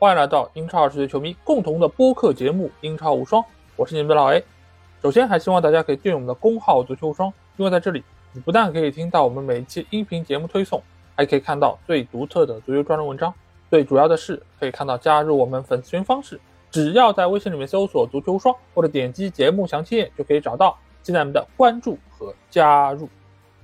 欢迎来到英超二十岁球迷共同的播客节目《英超无双》，我是你们的老 A。首先，还希望大家可以订阅我们的公号“足球无双”，因为在这里，你不但可以听到我们每一期音频节目推送，还可以看到最独特的足球专栏文章。最主要的是，可以看到加入我们粉丝群方式，只要在微信里面搜索“足球无双”或者点击节目详情页就可以找到。期待们的关注和加入。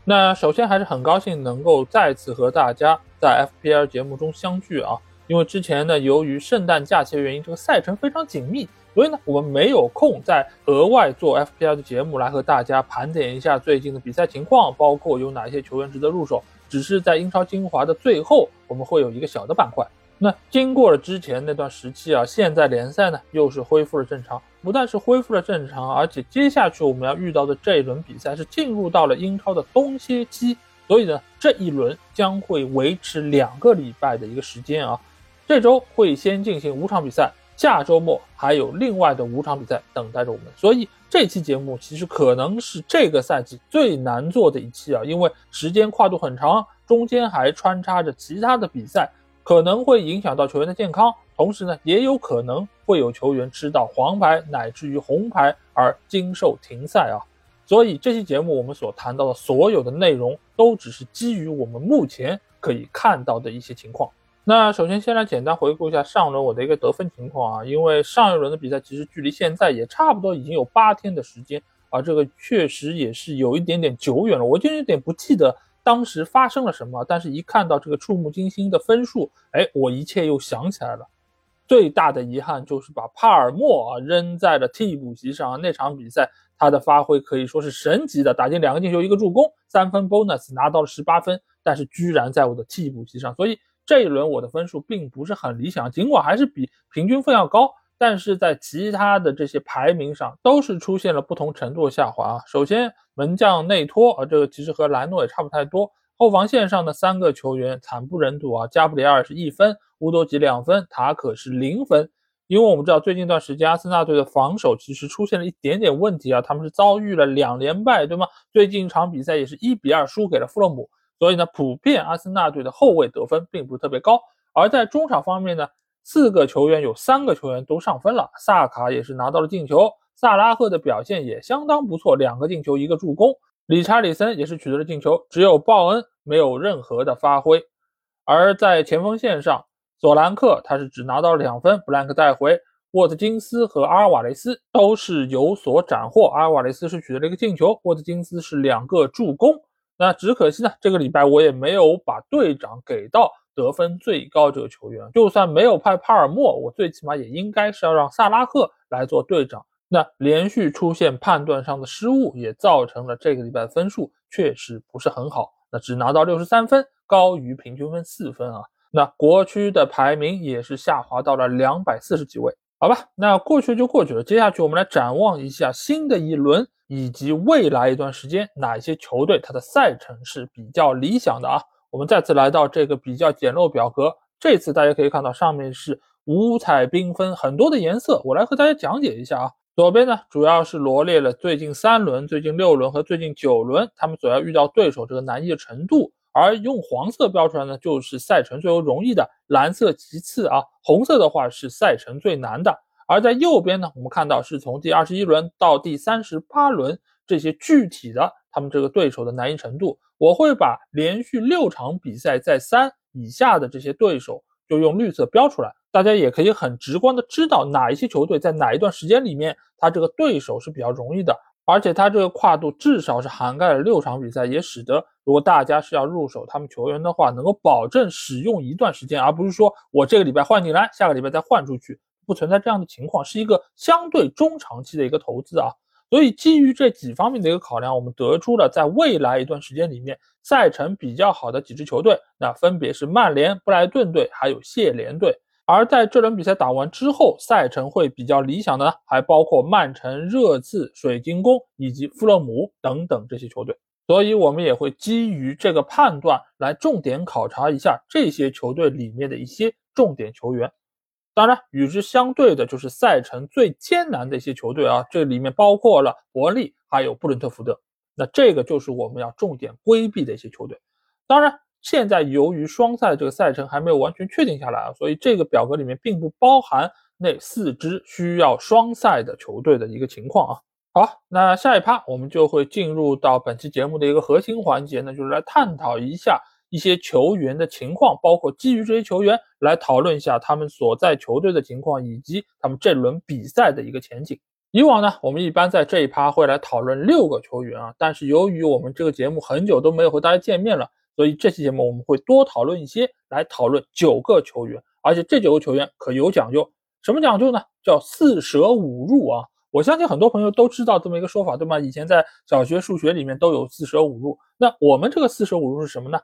那首先还是很高兴能够再次和大家在 FPL 节目中相聚啊，因为之前呢，由于圣诞假期的原因，这个赛程非常紧密，所以呢，我们没有空再额外做 FPL 的节目来和大家盘点一下最近的比赛情况，包括有哪些球员值得入手。只是在英超精华的最后，我们会有一个小的板块。那经过了之前那段时期啊，现在联赛呢又是恢复了正常，不但是恢复了正常，而且接下去我们要遇到的这一轮比赛是进入到了英超的冬歇期，所以呢这一轮将会维持两个礼拜的一个时间啊。这周会先进行五场比赛，下周末还有另外的五场比赛等待着我们，所以这期节目其实可能是这个赛季最难做的一期啊，因为时间跨度很长，中间还穿插着其他的比赛。可能会影响到球员的健康，同时呢，也有可能会有球员吃到黄牌乃至于红牌而经受停赛啊。所以这期节目我们所谈到的所有的内容，都只是基于我们目前可以看到的一些情况。那首先先来简单回顾一下上轮我的一个得分情况啊，因为上一轮的比赛其实距离现在也差不多已经有八天的时间啊，这个确实也是有一点点久远了，我就有点不记得。当时发生了什么？但是一看到这个触目惊心的分数，哎，我一切又想起来了。最大的遗憾就是把帕尔默啊扔在了替补席上。那场比赛他的发挥可以说是神级的，打进两个进球，一个助攻，三分 bonus 拿到了十八分，但是居然在我的替补席上。所以这一轮我的分数并不是很理想，尽管还是比平均分要高。但是在其他的这些排名上都是出现了不同程度的下滑啊。首先，门将内托啊，这个其实和莱诺也差不太多。后防线上的三个球员惨不忍睹啊，加布里尔是一分，乌多吉两分，塔可是零分。因为我们知道最近一段时间阿森纳队的防守其实出现了一点点问题啊，他们是遭遇了两连败，对吗？最近一场比赛也是一比二输给了富勒姆，所以呢，普遍阿森纳队的后卫得分并不是特别高。而在中场方面呢？四个球员有三个球员都上分了，萨卡也是拿到了进球，萨拉赫的表现也相当不错，两个进球一个助攻，理查里森也是取得了进球，只有鲍恩没有任何的发挥。而在前锋线上，索兰克他是只拿到了两分，布兰克带回，沃特金斯和阿尔瓦雷斯都是有所斩获，阿尔瓦雷斯是取得了一个进球，沃特金斯是两个助攻。那只可惜呢，这个礼拜我也没有把队长给到。得分最高这个球员，就算没有派帕尔默，我最起码也应该是要让萨拉赫来做队长。那连续出现判断上的失误，也造成了这个礼拜分数确实不是很好。那只拿到六十三分，高于平均分四分啊。那国区的排名也是下滑到了两百四十几位。好吧，那过去就过去了。接下去我们来展望一下新的一轮以及未来一段时间，哪些球队它的赛程是比较理想的啊？我们再次来到这个比较简陋表格，这次大家可以看到上面是五彩缤纷，很多的颜色。我来和大家讲解一下啊。左边呢，主要是罗列了最近三轮、最近六轮和最近九轮他们所要遇到对手这个难易的程度，而用黄色标出来呢，就是赛程最为容易的，蓝色其次啊，红色的话是赛程最难的。而在右边呢，我们看到是从第二十一轮到第三十八轮这些具体的他们这个对手的难易程度。我会把连续六场比赛在三以下的这些对手，就用绿色标出来，大家也可以很直观的知道哪一些球队在哪一段时间里面，他这个对手是比较容易的，而且他这个跨度至少是涵盖了六场比赛，也使得如果大家是要入手他们球员的话，能够保证使用一段时间，而不是说我这个礼拜换进来，下个礼拜再换出去，不存在这样的情况，是一个相对中长期的一个投资啊。所以，基于这几方面的一个考量，我们得出了在未来一段时间里面赛程比较好的几支球队，那分别是曼联、布莱顿队还有谢联队。而在这轮比赛打完之后，赛程会比较理想的呢，还包括曼城、热刺、水晶宫以及富勒姆等等这些球队。所以，我们也会基于这个判断来重点考察一下这些球队里面的一些重点球员。当然，与之相对的就是赛程最艰难的一些球队啊，这里面包括了伯利，还有布伦特福德。那这个就是我们要重点规避的一些球队。当然，现在由于双赛这个赛程还没有完全确定下来啊，所以这个表格里面并不包含那四支需要双赛的球队的一个情况啊。好，那下一趴我们就会进入到本期节目的一个核心环节，那就是来探讨一下一些球员的情况，包括基于这些球员来讨论一下他们所在球队的情况，以及他们这轮比赛的一个前景。以往呢，我们一般在这一趴会来讨论六个球员啊，但是由于我们这个节目很久都没有和大家见面了，所以这期节目我们会多讨论一些，来讨论九个球员，而且这九个球员可有讲究，什么讲究呢？叫四舍五入啊！我相信很多朋友都知道这么一个说法，对吗？以前在小学数学里面都有四舍五入。那我们这个四舍五入是什么呢？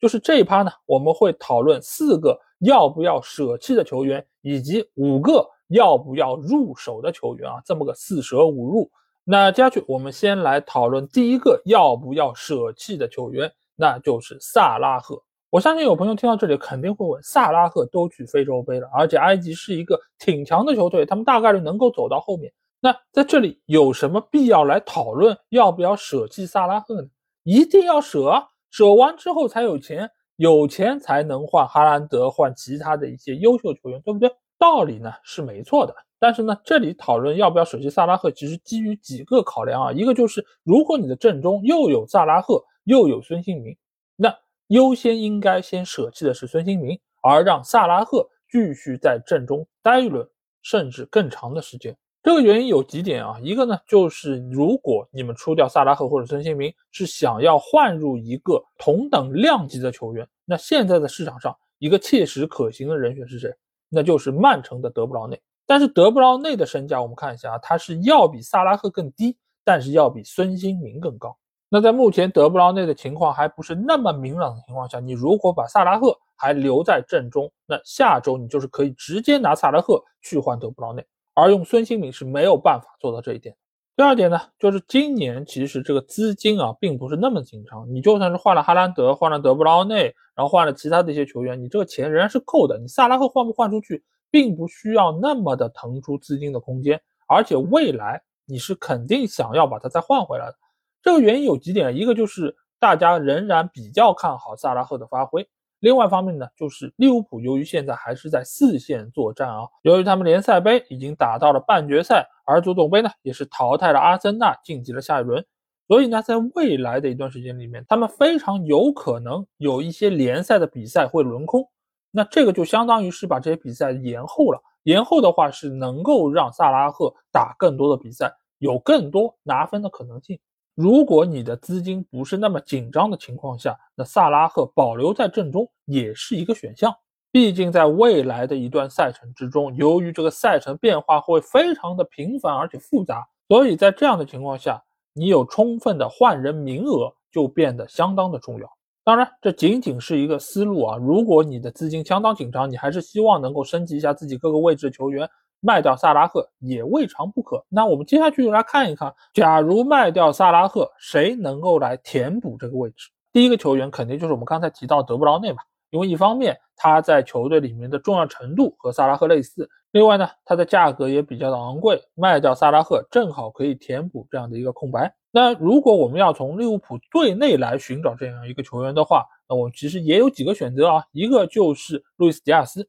就是这一趴呢，我们会讨论四个要不要舍弃的球员，以及五个。要不要入手的球员啊？这么个四舍五入，那接下去我们先来讨论第一个要不要舍弃的球员，那就是萨拉赫。我相信有朋友听到这里肯定会问：萨拉赫都去非洲杯了，而且埃及是一个挺强的球队，他们大概率能够走到后面。那在这里有什么必要来讨论要不要舍弃萨拉赫呢？一定要舍，舍完之后才有钱，有钱才能换哈兰德，换其他的一些优秀球员，对不对？道理呢是没错的，但是呢，这里讨论要不要舍弃萨拉赫，其实基于几个考量啊。一个就是，如果你的阵中又有萨拉赫又有孙兴民，那优先应该先舍弃的是孙兴民，而让萨拉赫继续在阵中待一轮，甚至更长的时间。这个原因有几点啊，一个呢就是，如果你们出掉萨拉赫或者孙兴民，是想要换入一个同等量级的球员，那现在的市场上一个切实可行的人选是谁？那就是曼城的德布劳内，但是德布劳内的身价我们看一下啊，他是要比萨拉赫更低，但是要比孙兴民更高。那在目前德布劳内的情况还不是那么明朗的情况下，你如果把萨拉赫还留在阵中，那下周你就是可以直接拿萨拉赫去换德布劳内，而用孙兴民是没有办法做到这一点。第二点呢，就是今年其实这个资金啊，并不是那么紧张。你就算是换了哈兰德，换了德布劳内，然后换了其他的一些球员，你这个钱仍然是够的。你萨拉赫换不换出去，并不需要那么的腾出资金的空间，而且未来你是肯定想要把它再换回来的。这个原因有几点，一个就是大家仍然比较看好萨拉赫的发挥。另外一方面呢，就是利物浦由于现在还是在四线作战啊，由于他们联赛杯已经打到了半决赛，而足总杯呢也是淘汰了阿森纳晋级了下一轮，所以呢，在未来的一段时间里面，他们非常有可能有一些联赛的比赛会轮空，那这个就相当于是把这些比赛延后了，延后的话是能够让萨拉赫打更多的比赛，有更多拿分的可能性。如果你的资金不是那么紧张的情况下，那萨拉赫保留在阵中也是一个选项。毕竟在未来的一段赛程之中，由于这个赛程变化会非常的频繁而且复杂，所以在这样的情况下，你有充分的换人名额就变得相当的重要。当然，这仅仅是一个思路啊。如果你的资金相当紧张，你还是希望能够升级一下自己各个位置的球员。卖掉萨拉赫也未尝不可。那我们接下去就来看一看，假如卖掉萨拉赫，谁能够来填补这个位置？第一个球员肯定就是我们刚才提到德布劳内嘛，因为一方面他在球队里面的重要程度和萨拉赫类似，另外呢，他的价格也比较的昂贵，卖掉萨拉赫正好可以填补这样的一个空白。那如果我们要从利物浦队内来寻找这样一个球员的话，那我们其实也有几个选择啊，一个就是路易斯·迪亚斯。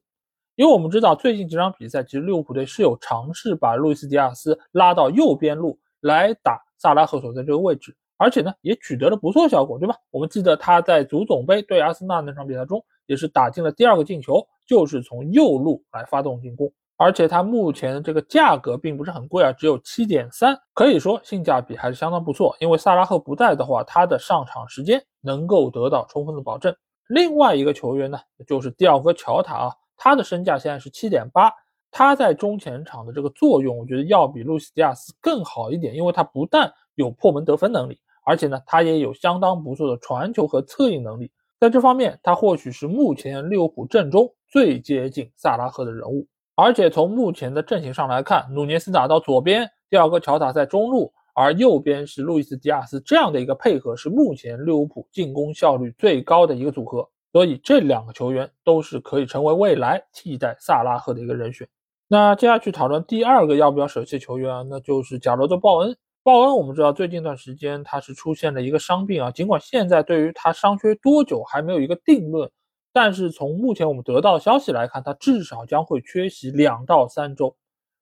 因为我们知道，最近几场比赛，其实利物浦队是有尝试把路易斯·迪亚斯拉到右边路来打萨拉赫所在这个位置，而且呢，也取得了不错效果，对吧？我们记得他在足总杯对阿森纳那场比赛中，也是打进了第二个进球，就是从右路来发动进攻，而且他目前的这个价格并不是很贵啊，只有七点三，可以说性价比还是相当不错。因为萨拉赫不在的话，他的上场时间能够得到充分的保证。另外一个球员呢，就是第二个乔塔啊。他的身价现在是七点八，他在中前场的这个作用，我觉得要比路西迪亚斯更好一点，因为他不但有破门得分能力，而且呢，他也有相当不错的传球和策应能力。在这方面，他或许是目前利物浦阵中最接近萨拉赫的人物。而且从目前的阵型上来看，努涅斯打到左边，第二个乔塔在中路，而右边是路易斯迪亚斯，这样的一个配合是目前利物浦进攻效率最高的一个组合。所以这两个球员都是可以成为未来替代萨拉赫的一个人选。那接下去讨论第二个要不要舍弃球员啊，那就是贾罗德·鲍恩。鲍恩我们知道最近一段时间他是出现了一个伤病啊，尽管现在对于他伤缺多久还没有一个定论，但是从目前我们得到的消息来看，他至少将会缺席两到三周。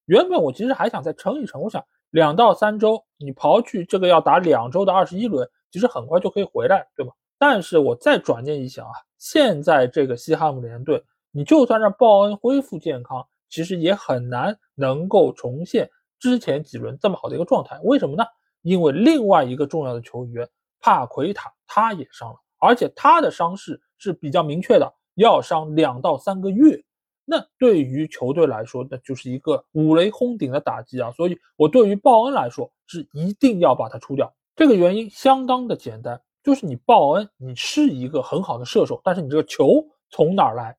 原本我其实还想再撑一撑，我想两到三周，你刨去这个要打两周的二十一轮，其实很快就可以回来，对吧？但是我再转念一想啊，现在这个西汉姆联队，你就算让鲍恩恢复健康，其实也很难能够重现。之前几轮这么好的一个状态，为什么呢？因为另外一个重要的球员帕奎塔他也伤了，而且他的伤势是比较明确的，要伤两到三个月。那对于球队来说，那就是一个五雷轰顶的打击啊！所以，我对于鲍恩来说是一定要把他出掉。这个原因相当的简单，就是你鲍恩，你是一个很好的射手，但是你这个球从哪儿来？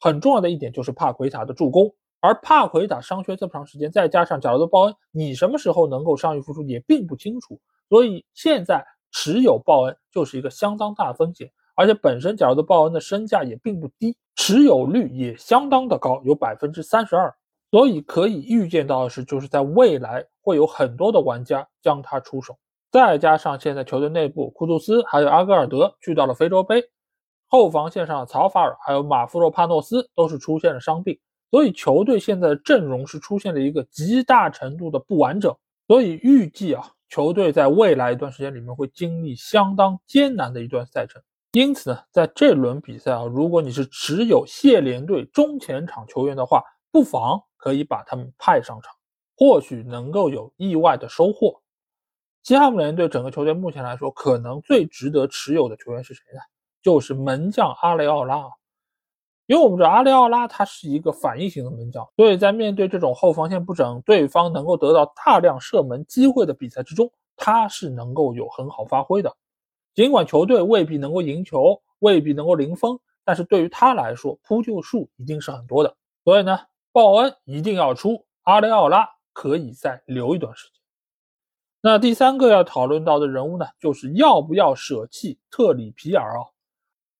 很重要的一点就是帕奎塔的助攻。而帕奎塔伤缺这么长时间，再加上贾罗德·鲍恩，你什么时候能够伤愈复出也并不清楚，所以现在持有鲍恩就是一个相当大的风险。而且本身贾罗德·鲍恩的身价也并不低，持有率也相当的高，有百分之三十二。所以可以预见到的是，就是在未来会有很多的玩家将他出手。再加上现在球队内部库杜斯还有阿戈尔德去到了非洲杯，后防线上的曹法尔还有马夫洛帕诺斯都是出现了伤病。所以球队现在的阵容是出现了一个极大程度的不完整，所以预计啊，球队在未来一段时间里面会经历相当艰难的一段赛程。因此呢，在这轮比赛啊，如果你是持有谢联队中前场球员的话，不妨可以把他们派上场，或许能够有意外的收获。西汉姆联队整个球队目前来说，可能最值得持有的球员是谁呢？就是门将阿雷奥拉。因为我们知道阿雷奥拉他是一个反应型的门将，所以在面对这种后防线不整、对方能够得到大量射门机会的比赛之中，他是能够有很好发挥的。尽管球队未必能够赢球，未必能够零封，但是对于他来说，扑救数一定是很多的。所以呢，鲍恩一定要出，阿雷奥拉可以再留一段时间。那第三个要讨论到的人物呢，就是要不要舍弃特里皮尔啊？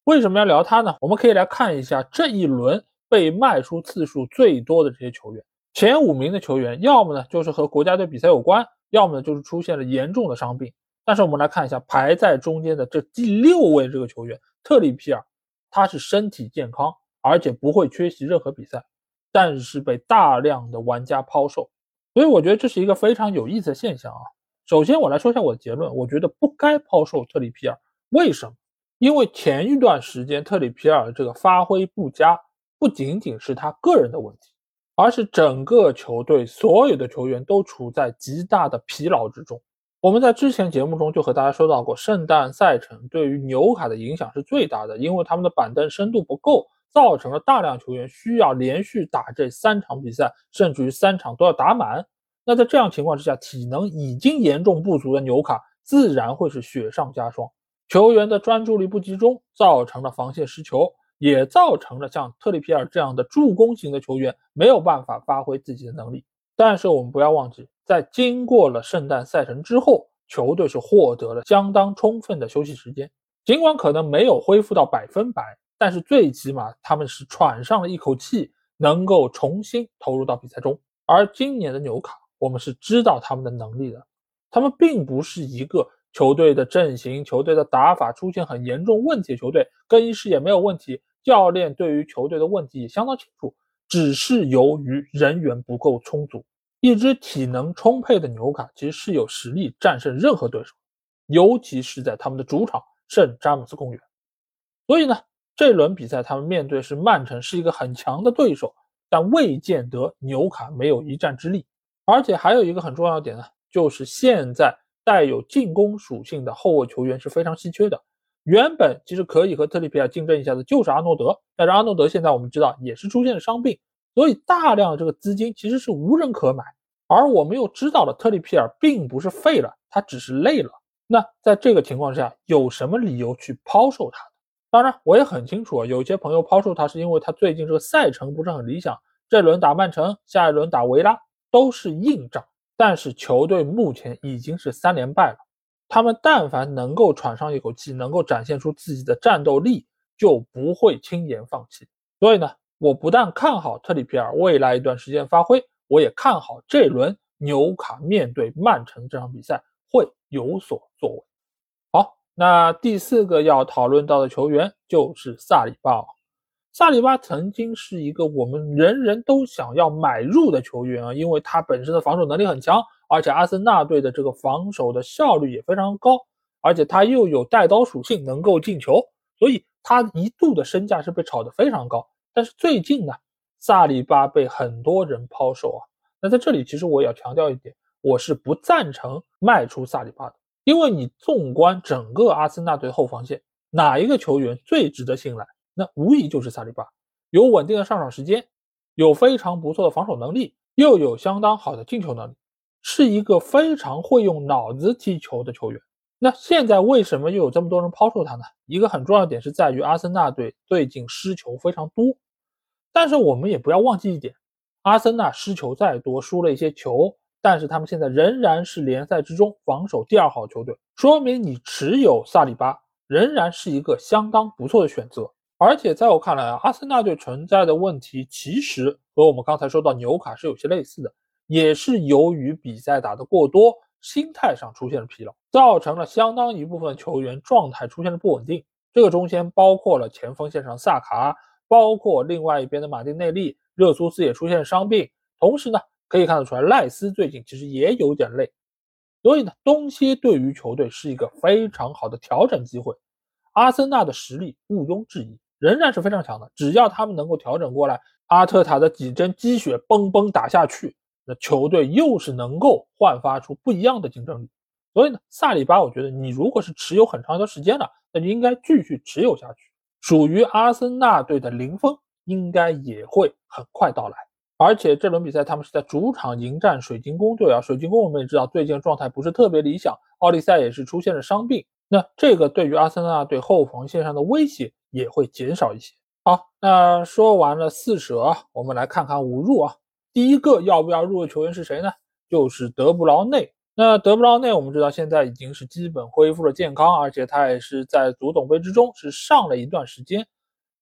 为什么要聊他呢？我们可以来看一下这一轮被卖出次数最多的这些球员，前五名的球员，要么呢就是和国家队比赛有关，要么呢就是出现了严重的伤病。但是我们来看一下排在中间的这第六位这个球员特里皮尔，他是身体健康，而且不会缺席任何比赛，但是被大量的玩家抛售，所以我觉得这是一个非常有意思的现象啊。首先我来说一下我的结论，我觉得不该抛售特里皮尔，为什么？因为前一段时间特里皮尔这个发挥不佳，不仅仅是他个人的问题，而是整个球队所有的球员都处在极大的疲劳之中。我们在之前节目中就和大家说到过，圣诞赛程对于纽卡的影响是最大的，因为他们的板凳深度不够，造成了大量球员需要连续打这三场比赛，甚至于三场都要打满。那在这样情况之下，体能已经严重不足的纽卡自然会是雪上加霜。球员的专注力不集中，造成了防线失球，也造成了像特里皮尔这样的助攻型的球员没有办法发挥自己的能力。但是我们不要忘记，在经过了圣诞赛程之后，球队是获得了相当充分的休息时间。尽管可能没有恢复到百分百，但是最起码他们是喘上了一口气，能够重新投入到比赛中。而今年的纽卡，我们是知道他们的能力的，他们并不是一个。球队的阵型、球队的打法出现很严重问题的球队，更衣室也没有问题，教练对于球队的问题也相当清楚，只是由于人员不够充足。一支体能充沛的纽卡其实是有实力战胜任何对手，尤其是在他们的主场圣詹姆斯公园。所以呢，这轮比赛他们面对是曼城，是一个很强的对手，但未见得纽卡没有一战之力。而且还有一个很重要的点呢，就是现在。带有进攻属性的后卫球员是非常稀缺的。原本其实可以和特里皮尔竞争一下的就是阿诺德，但是阿诺德现在我们知道也是出现了伤病，所以大量的这个资金其实是无人可买。而我们又知道了特里皮尔并不是废了，他只是累了。那在这个情况下，有什么理由去抛售他？当然，我也很清楚啊，有些朋友抛售他是因为他最近这个赛程不是很理想，这轮打曼城，下一轮打维拉都是硬仗。但是球队目前已经是三连败了，他们但凡能够喘上一口气，能够展现出自己的战斗力，就不会轻言放弃。所以呢，我不但看好特里皮尔未来一段时间发挥，我也看好这轮纽卡面对曼城这场比赛会有所作为。好，那第四个要讨论到的球员就是萨里巴。萨里巴曾经是一个我们人人都想要买入的球员啊，因为他本身的防守能力很强，而且阿森纳队的这个防守的效率也非常高，而且他又有带刀属性，能够进球，所以他一度的身价是被炒得非常高。但是最近呢，萨里巴被很多人抛售啊。那在这里，其实我也要强调一点，我是不赞成卖出萨里巴的，因为你纵观整个阿森纳队后防线，哪一个球员最值得信赖？那无疑就是萨里巴，有稳定的上场时间，有非常不错的防守能力，又有相当好的进球能力，是一个非常会用脑子踢球的球员。那现在为什么又有这么多人抛售他呢？一个很重要的点是在于阿森纳队最近失球非常多，但是我们也不要忘记一点。阿森纳失球再多，输了一些球，但是他们现在仍然是联赛之中防守第二好球队，说明你持有萨里巴仍然是一个相当不错的选择。而且在我看来啊，阿森纳队存在的问题其实和我们刚才说到纽卡是有些类似的，也是由于比赛打得过多，心态上出现了疲劳，造成了相当一部分球员状态出现了不稳定。这个中间包括了前锋线上萨卡，包括另外一边的马丁内利。热苏斯也出现伤病，同时呢，可以看得出来赖斯最近其实也有点累，所以呢，东歇对于球队是一个非常好的调整机会。阿森纳的实力毋庸置疑，仍然是非常强的。只要他们能够调整过来，阿特塔的几针鸡血嘣嘣打下去，那球队又是能够焕发出不一样的竞争力。所以呢，萨里巴，我觉得你如果是持有很长一段时间了，那就应该继续持有下去，属于阿森纳队的零封。应该也会很快到来，而且这轮比赛他们是在主场迎战水晶宫队啊。水晶宫我们也知道最近状态不是特别理想，奥利赛也是出现了伤病，那这个对于阿森纳队后防线上的威胁也会减少一些。好，那说完了四舍，我们来看看五入啊。第一个要不要入的球员是谁呢？就是德布劳内。那德布劳内我们知道现在已经是基本恢复了健康，而且他也是在足总杯之中是上了一段时间。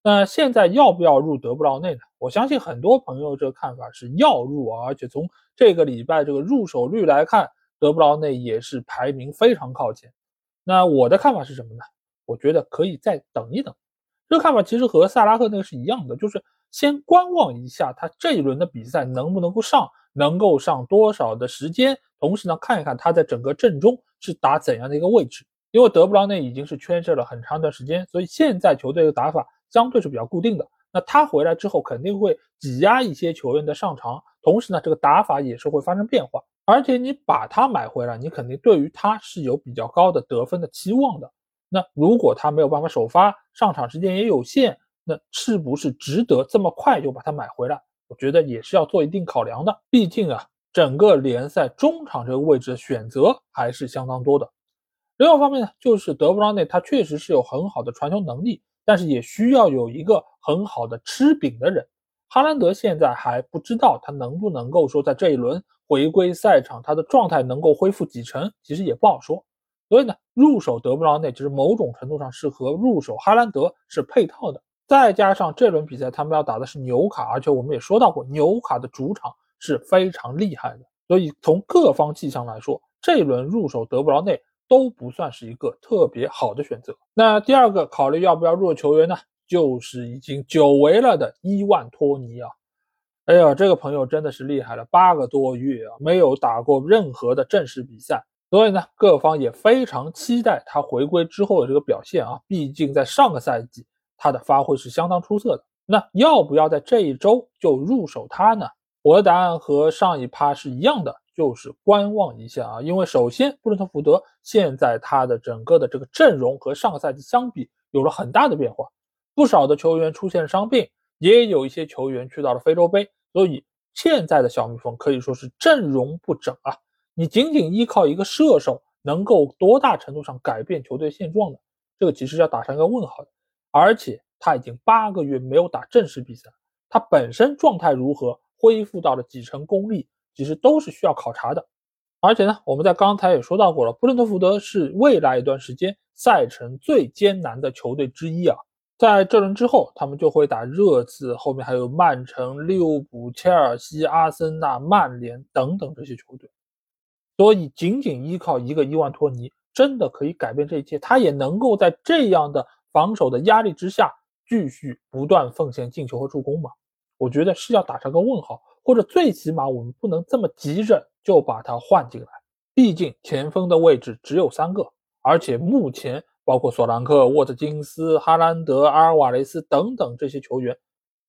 那现在要不要入德布劳内呢？我相信很多朋友这个看法是要入啊，而且从这个礼拜这个入手率来看，德布劳内也是排名非常靠前。那我的看法是什么呢？我觉得可以再等一等。这个看法其实和萨拉赫那个是一样的，就是先观望一下他这一轮的比赛能不能够上，能够上多少的时间，同时呢看一看他在整个阵中是打怎样的一个位置。因为德布劳内已经是缺阵了很长一段时间，所以现在球队的打法。相对是比较固定的，那他回来之后肯定会挤压一些球员的上场，同时呢，这个打法也是会发生变化。而且你把他买回来，你肯定对于他是有比较高的得分的期望的。那如果他没有办法首发，上场时间也有限，那是不是值得这么快就把他买回来？我觉得也是要做一定考量的。毕竟啊，整个联赛中场这个位置的选择还是相当多的。另外方面呢，就是德布劳内他确实是有很好的传球能力。但是也需要有一个很好的吃饼的人。哈兰德现在还不知道他能不能够说在这一轮回归赛场，他的状态能够恢复几成，其实也不好说。所以呢，入手德布劳内其实某种程度上是和入手哈兰德是配套的。再加上这轮比赛他们要打的是纽卡，而且我们也说到过，纽卡的主场是非常厉害的。所以从各方迹象来说，这一轮入手德布劳内。都不算是一个特别好的选择。那第二个考虑要不要入球员呢？就是已经久违了的伊万托尼啊！哎呀，这个朋友真的是厉害了，八个多月啊没有打过任何的正式比赛，所以呢，各方也非常期待他回归之后的这个表现啊。毕竟在上个赛季他的发挥是相当出色的。那要不要在这一周就入手他呢？我的答案和上一趴是一样的。就是观望一下啊，因为首先布伦特福德现在他的整个的这个阵容和上个赛季相比有了很大的变化，不少的球员出现伤病，也有一些球员去到了非洲杯，所以现在的小蜜蜂可以说是阵容不整啊。你仅仅依靠一个射手，能够多大程度上改变球队现状呢？这个其实要打上一个问号的。而且他已经八个月没有打正式比赛，他本身状态如何，恢复到了几成功力？其实都是需要考察的，而且呢，我们在刚才也说到过了，布伦特福德是未来一段时间赛程最艰难的球队之一啊。在这轮之后，他们就会打热刺，后面还有曼城、利物浦、切尔西、阿森纳、曼联等等这些球队。所以仅仅依靠一个伊万托尼，真的可以改变这一切？他也能够在这样的防守的压力之下，继续不断奉献进球和助攻吗？我觉得是要打上个问号，或者最起码我们不能这么急着就把他换进来。毕竟前锋的位置只有三个，而且目前包括索兰克、沃特金斯、哈兰德、阿尔瓦雷斯等等这些球员，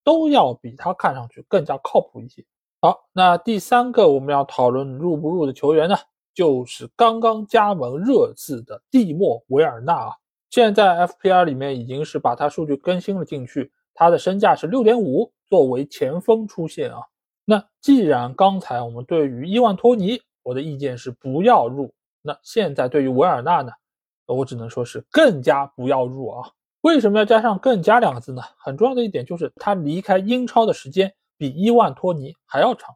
都要比他看上去更加靠谱一些。好，那第三个我们要讨论入不入的球员呢，就是刚刚加盟热刺的蒂莫维尔纳啊。现在 FPR 里面已经是把他数据更新了进去，他的身价是六点五，作为前锋出现啊。那既然刚才我们对于伊万托尼，我的意见是不要入。那现在对于维尔纳呢，我只能说是更加不要入啊。为什么要加上“更加”两个字呢？很重要的一点就是他离开英超的时间比伊万托尼还要长，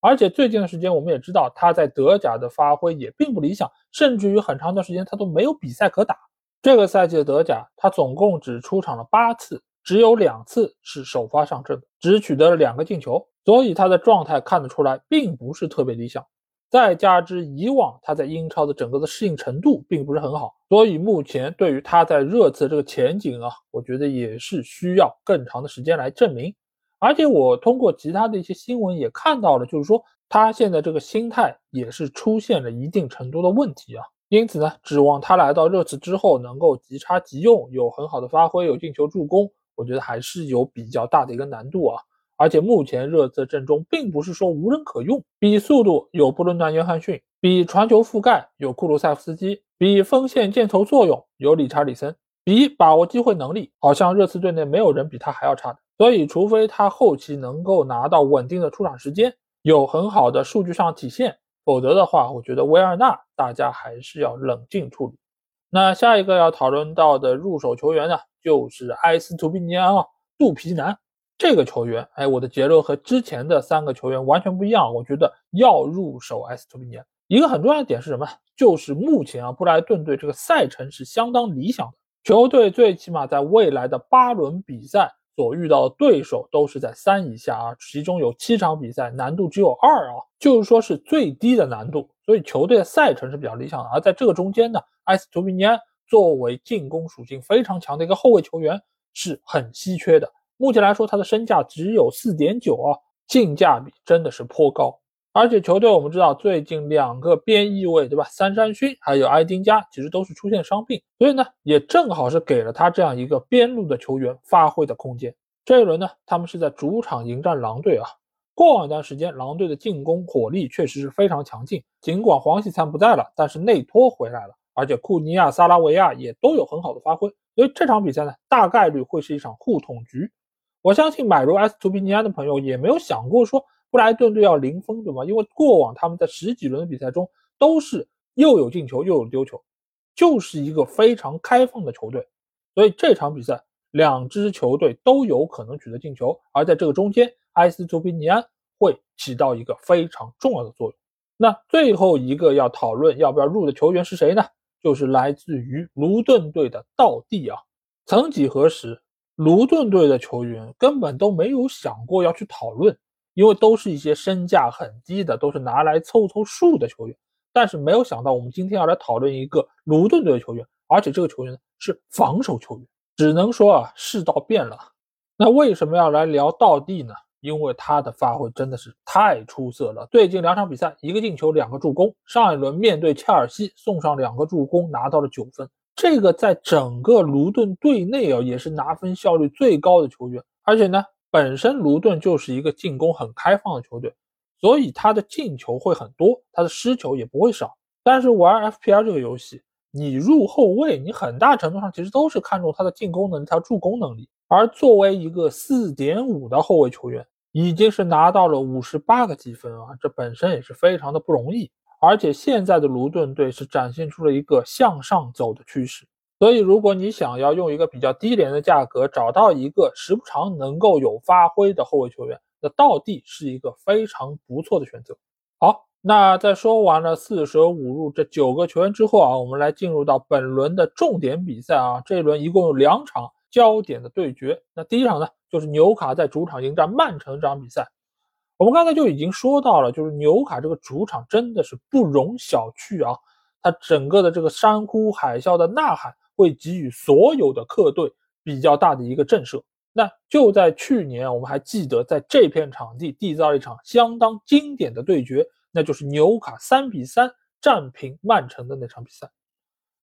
而且最近的时间我们也知道他在德甲的发挥也并不理想，甚至于很长一段时间他都没有比赛可打。这个赛季的德甲，他总共只出场了八次，只有两次是首发上阵，只取得了两个进球，所以他的状态看得出来并不是特别理想。再加之以往他在英超的整个的适应程度并不是很好，所以目前对于他在热刺这个前景啊，我觉得也是需要更长的时间来证明。而且我通过其他的一些新闻也看到了，就是说他现在这个心态也是出现了一定程度的问题啊。因此呢，指望他来到热刺之后能够即插即用，有很好的发挥，有进球助攻，我觉得还是有比较大的一个难度啊。而且目前热刺阵中并不是说无人可用，比速度有布伦南约翰逊，比传球覆盖有库鲁塞夫斯基，比锋线箭头作用有理查里森，比把握机会能力，好像热刺队内没有人比他还要差的。所以，除非他后期能够拿到稳定的出场时间，有很好的数据上体现，否则的话，我觉得维尔纳大家还是要冷静处理。那下一个要讨论到的入手球员呢，就是埃斯图皮尼安啊，杜皮南。这个球员，哎，我的结论和之前的三个球员完全不一样。我觉得要入手埃斯图皮尼安，一个很重要的点是什么？就是目前啊，布莱顿队这个赛程是相当理想的，球队最起码在未来的八轮比赛所遇到的对手都是在三以下啊，其中有七场比赛难度只有二啊，就是说是最低的难度，所以球队的赛程是比较理想的。而在这个中间呢，埃斯图皮尼安作为进攻属性非常强的一个后卫球员是很稀缺的。目前来说，他的身价只有四点九啊，性价比真的是颇高。而且球队我们知道，最近两个边翼位，对吧？三山勋还有埃丁加，其实都是出现伤病，所以呢，也正好是给了他这样一个边路的球员发挥的空间。这一轮呢，他们是在主场迎战狼队啊。过往一段时间，狼队的进攻火力确实是非常强劲，尽管黄喜灿不在了，但是内托回来了，而且库尼亚、萨拉维亚也都有很好的发挥，所以这场比赛呢，大概率会是一场互捅局。我相信买入埃斯图皮尼安的朋友也没有想过说布莱顿队要零封，对吧？因为过往他们在十几轮的比赛中都是又有进球又有丢球，就是一个非常开放的球队。所以这场比赛两支球队都有可能取得进球，而在这个中间，埃斯图皮尼安会起到一个非常重要的作用。那最后一个要讨论要不要入的球员是谁呢？就是来自于卢顿队的道蒂啊。曾几何时。卢顿队的球员根本都没有想过要去讨论，因为都是一些身价很低的，都是拿来凑凑数的球员。但是没有想到，我们今天要来讨论一个卢顿队的球员，而且这个球员是防守球员。只能说啊，世道变了。那为什么要来聊道地呢？因为他的发挥真的是太出色了。最近两场比赛，一个进球，两个助攻。上一轮面对切尔西，送上两个助攻，拿到了九分。这个在整个卢顿队内啊，也是拿分效率最高的球员，而且呢，本身卢顿就是一个进攻很开放的球队，所以他的进球会很多，他的失球也不会少。但是玩 FPL 这个游戏，你入后卫，你很大程度上其实都是看重他的进攻能力、他助攻能力。而作为一个四点五的后卫球员，已经是拿到了五十八个积分啊，这本身也是非常的不容易。而且现在的卢顿队是展现出了一个向上走的趋势，所以如果你想要用一个比较低廉的价格找到一个时不常能够有发挥的后卫球员，那道地是一个非常不错的选择。好，那在说完了四舍五入这九个球员之后啊，我们来进入到本轮的重点比赛啊，这一轮一共有两场焦点的对决。那第一场呢，就是纽卡在主场迎战曼城这场比赛。我们刚才就已经说到了，就是纽卡这个主场真的是不容小觑啊！它整个的这个山呼海啸的呐喊，会给予所有的客队比较大的一个震慑。那就在去年，我们还记得在这片场地缔造了一场相当经典的对决，那就是纽卡三比三战平曼城的那场比赛。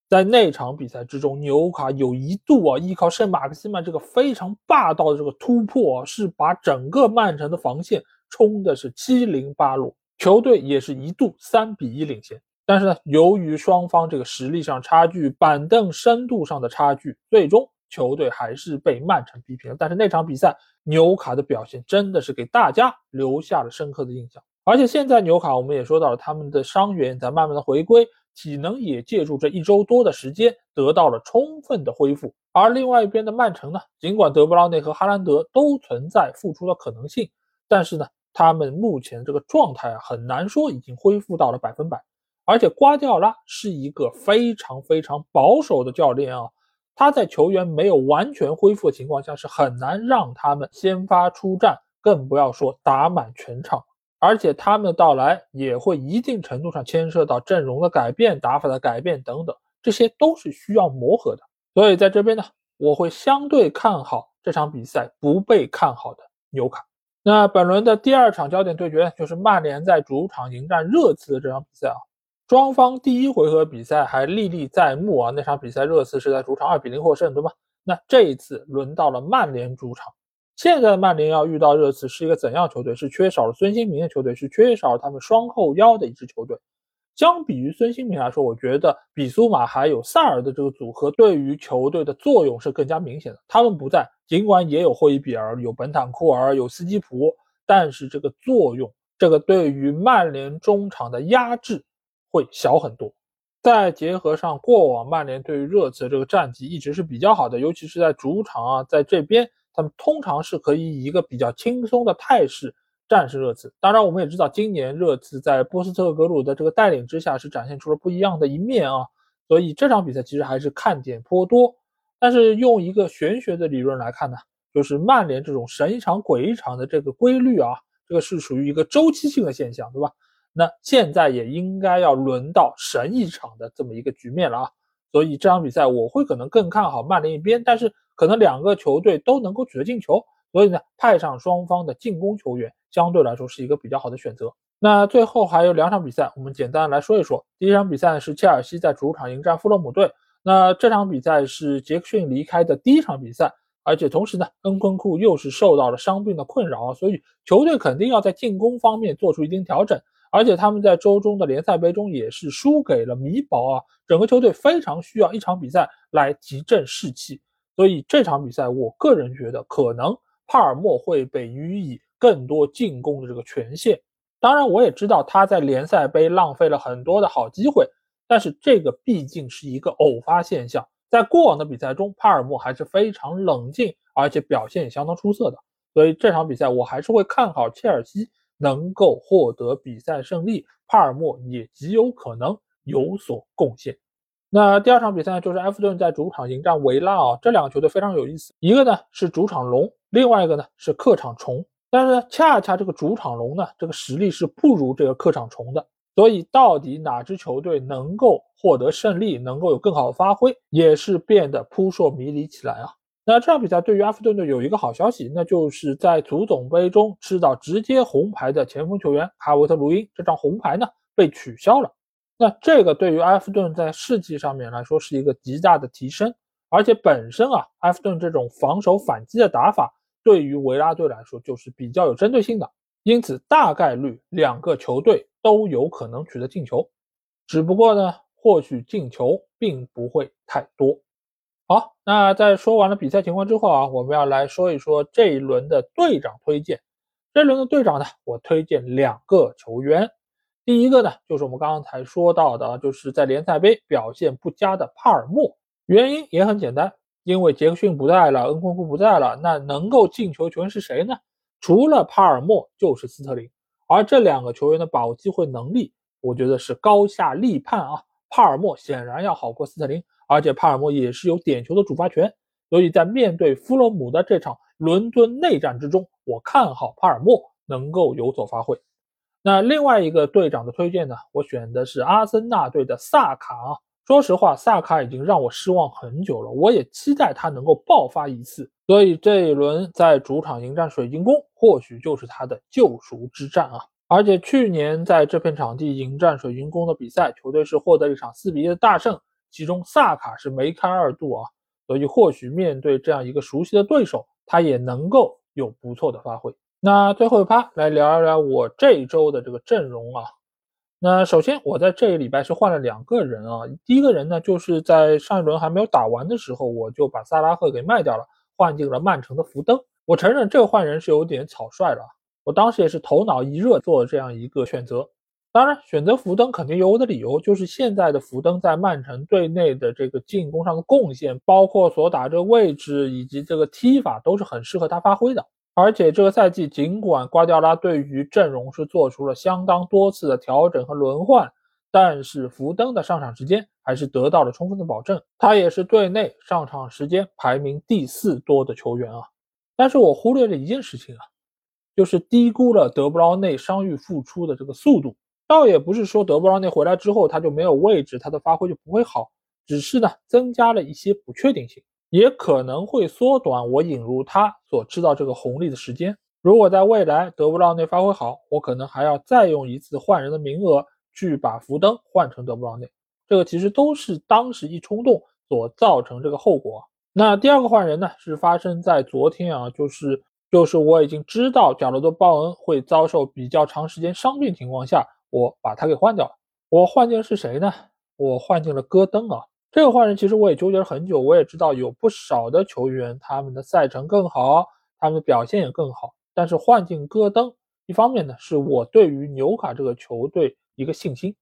在那场比赛之中，纽卡有一度啊，依靠圣马克西曼这个非常霸道的这个突破，是把整个曼城的防线冲的是七零八落，球队也是一度三比一领先。但是呢，由于双方这个实力上差距、板凳深度上的差距，最终球队还是被曼城逼平了。但是那场比赛，纽卡的表现真的是给大家留下了深刻的印象。而且现在纽卡，我们也说到了他们的伤员在慢慢的回归。体能也借助这一周多的时间得到了充分的恢复，而另外一边的曼城呢，尽管德布劳内和哈兰德都存在复出的可能性，但是呢，他们目前这个状态啊，很难说已经恢复到了百分百。而且瓜迪奥拉是一个非常非常保守的教练啊，他在球员没有完全恢复的情况下，是很难让他们先发出战，更不要说打满全场。而且他们的到来也会一定程度上牵涉到阵容的改变、打法的改变等等，这些都是需要磨合的。所以在这边呢，我会相对看好这场比赛不被看好的纽卡。那本轮的第二场焦点对决就是曼联在主场迎战热刺的这场比赛啊。双方第一回合比赛还历历在目啊，那场比赛热刺是在主场二比零获胜，对吧？那这一次轮到了曼联主场。现在的曼联要遇到热刺是一个怎样球队？是缺少了孙兴民的球队，是缺少了他们双后腰的一支球队。相比于孙兴民来说，我觉得比苏马还有萨尔的这个组合对于球队的作用是更加明显的。他们不在，尽管也有霍伊比尔、有本坦库尔、有斯基普，但是这个作用，这个对于曼联中场的压制会小很多。再结合上过往曼联对于热刺的这个战绩一直是比较好的，尤其是在主场啊，在这边。他们通常是可以以一个比较轻松的态势战胜热刺。当然，我们也知道，今年热刺在波斯特格鲁的这个带领之下，是展现出了不一样的一面啊。所以这场比赛其实还是看点颇多。但是用一个玄学的理论来看呢，就是曼联这种神一场鬼一场的这个规律啊，这个是属于一个周期性的现象，对吧？那现在也应该要轮到神一场的这么一个局面了啊。所以这场比赛我会可能更看好曼联一边，但是。可能两个球队都能够取得进球，所以呢，派上双方的进攻球员相对来说是一个比较好的选择。那最后还有两场比赛，我们简单来说一说。第一场比赛是切尔西在主场迎战富勒姆队，那这场比赛是杰克逊离开的第一场比赛，而且同时呢，恩昆库又是受到了伤病的困扰啊，所以球队肯定要在进攻方面做出一定调整。而且他们在周中的联赛杯中也是输给了米堡啊，整个球队非常需要一场比赛来提振士气。所以这场比赛，我个人觉得可能帕尔默会被予以更多进攻的这个权限。当然，我也知道他在联赛杯浪费了很多的好机会，但是这个毕竟是一个偶发现象。在过往的比赛中，帕尔默还是非常冷静，而且表现也相当出色的。所以这场比赛，我还是会看好切尔西能够获得比赛胜利，帕尔默也极有可能有所贡献。那第二场比赛就是埃弗顿在主场迎战维拉啊，这两个球队非常有意思，一个呢是主场龙，另外一个呢是客场虫。但是呢恰恰这个主场龙呢，这个实力是不如这个客场虫的，所以到底哪支球队能够获得胜利，能够有更好的发挥，也是变得扑朔迷离起来啊。那这场比赛对于埃弗顿队有一个好消息，那就是在足总杯中吃到直接红牌的前锋球员卡维特卢因这张红牌呢被取消了。那这个对于埃弗顿在士气上面来说是一个极大的提升，而且本身啊，埃弗顿这种防守反击的打法对于维拉队来说就是比较有针对性的，因此大概率两个球队都有可能取得进球，只不过呢，或许进球并不会太多。好，那在说完了比赛情况之后啊，我们要来说一说这一轮的队长推荐。这轮的队长呢，我推荐两个球员。第一个呢，就是我们刚刚才说到的，就是在联赛杯表现不佳的帕尔默。原因也很简单，因为杰克逊不在了，恩昆库不在了，那能够进球球员是谁呢？除了帕尔默，就是斯特林。而这两个球员的把握机会能力，我觉得是高下立判啊。帕尔默显然要好过斯特林，而且帕尔默也是有点球的主罚权，所以在面对弗洛姆的这场伦敦内战之中，我看好帕尔默。能够有所发挥。那另外一个队长的推荐呢，我选的是阿森纳队的萨卡啊。说实话，萨卡已经让我失望很久了，我也期待他能够爆发一次。所以这一轮在主场迎战水晶宫，或许就是他的救赎之战啊！而且去年在这片场地迎战水晶宫的比赛，球队是获得一场四比一的大胜，其中萨卡是梅开二度啊！所以或许面对这样一个熟悉的对手，他也能够有不错的发挥。那最后一趴来聊一聊我这一周的这个阵容啊。那首先我在这个礼拜是换了两个人啊，第一个人呢就是在上一轮还没有打完的时候，我就把萨拉赫给卖掉了。换进了曼城的福登，我承认这个换人是有点草率了。我当时也是头脑一热做了这样一个选择。当然，选择福登肯定有我的理由，就是现在的福登在曼城队内的这个进攻上的贡献，包括所打这个位置以及这个踢法，都是很适合他发挥的。而且这个赛季，尽管瓜迪奥拉对于阵容是做出了相当多次的调整和轮换。但是福登的上场时间还是得到了充分的保证，他也是队内上场时间排名第四多的球员啊。但是我忽略了一件事情啊，就是低估了德布劳内伤愈复出的这个速度。倒也不是说德布劳内回来之后他就没有位置，他的发挥就不会好，只是呢增加了一些不确定性，也可能会缩短我引入他所制造这个红利的时间。如果在未来德布劳内发挥好，我可能还要再用一次换人的名额。去把福登换成德布劳内，这个其实都是当时一冲动所造成这个后果。那第二个换人呢，是发生在昨天啊，就是就是我已经知道贾罗多·鲍恩会遭受比较长时间伤病情况下，我把他给换掉了。我换进的是谁呢？我换进了戈登啊。这个换人其实我也纠结了很久，我也知道有不少的球员他们的赛程更好，他们的表现也更好，但是换进戈登，一方面呢是我对于纽卡这个球队。一个信心，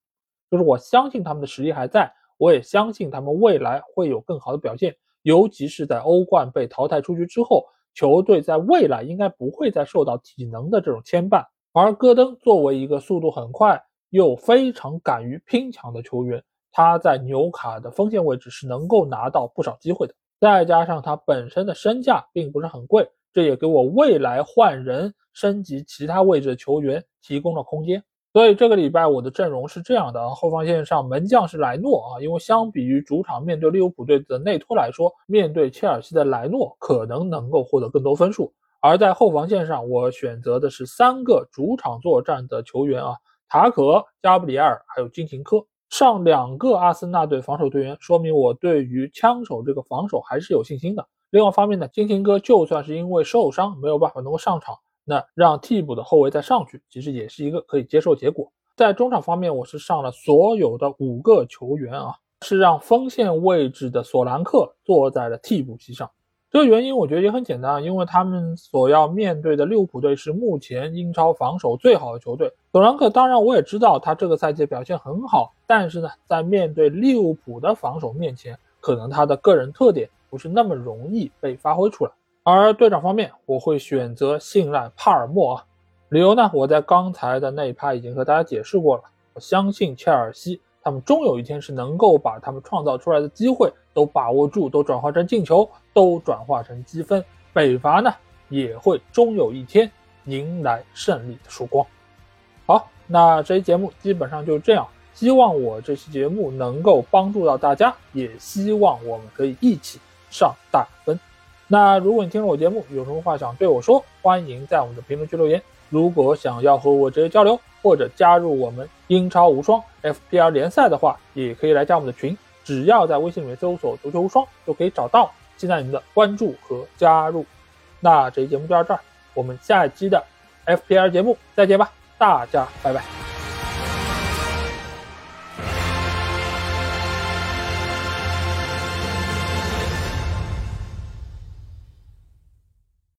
就是我相信他们的实力还在，我也相信他们未来会有更好的表现，尤其是在欧冠被淘汰出局之后，球队在未来应该不会再受到体能的这种牵绊。而戈登作为一个速度很快又非常敢于拼抢的球员，他在纽卡的锋线位置是能够拿到不少机会的。再加上他本身的身价并不是很贵，这也给我未来换人升级其他位置的球员提供了空间。所以这个礼拜我的阵容是这样的啊，后防线上门将是莱诺啊，因为相比于主场面对利物浦队的内托来说，面对切尔西的莱诺可能能够获得更多分数。而在后防线上，我选择的是三个主场作战的球员啊，塔可、加布里埃尔还有金琴科，上两个阿森纳队防守队员，说明我对于枪手这个防守还是有信心的。另外方面呢，金廷哥就算是因为受伤没有办法能够上场。那让替补的后卫再上去，其实也是一个可以接受结果。在中场方面，我是上了所有的五个球员啊，是让锋线位置的索兰克坐在了替补席上。这个原因我觉得也很简单，因为他们所要面对的利物浦队是目前英超防守最好的球队。索兰克当然我也知道他这个赛季表现很好，但是呢，在面对利物浦的防守面前，可能他的个人特点不是那么容易被发挥出来。而队长方面，我会选择信赖帕尔默啊，理由呢，我在刚才的那一趴已经和大家解释过了。我相信切尔西，他们终有一天是能够把他们创造出来的机会都把握住，都转化成进球，都转化成积分。北伐呢，也会终有一天迎来胜利的曙光。好，那这期节目基本上就这样。希望我这期节目能够帮助到大家，也希望我们可以一起上大分。那如果你听了我节目，有什么话想对我说，欢迎在我们的评论区留言。如果想要和我直接交流，或者加入我们英超无双 FPL 联赛的话，也可以来加我们的群，只要在微信里面搜索“足球无双”就可以找到。期待您的关注和加入。那这期节目就到这儿，我们下一期的 FPL 节目再见吧，大家拜拜。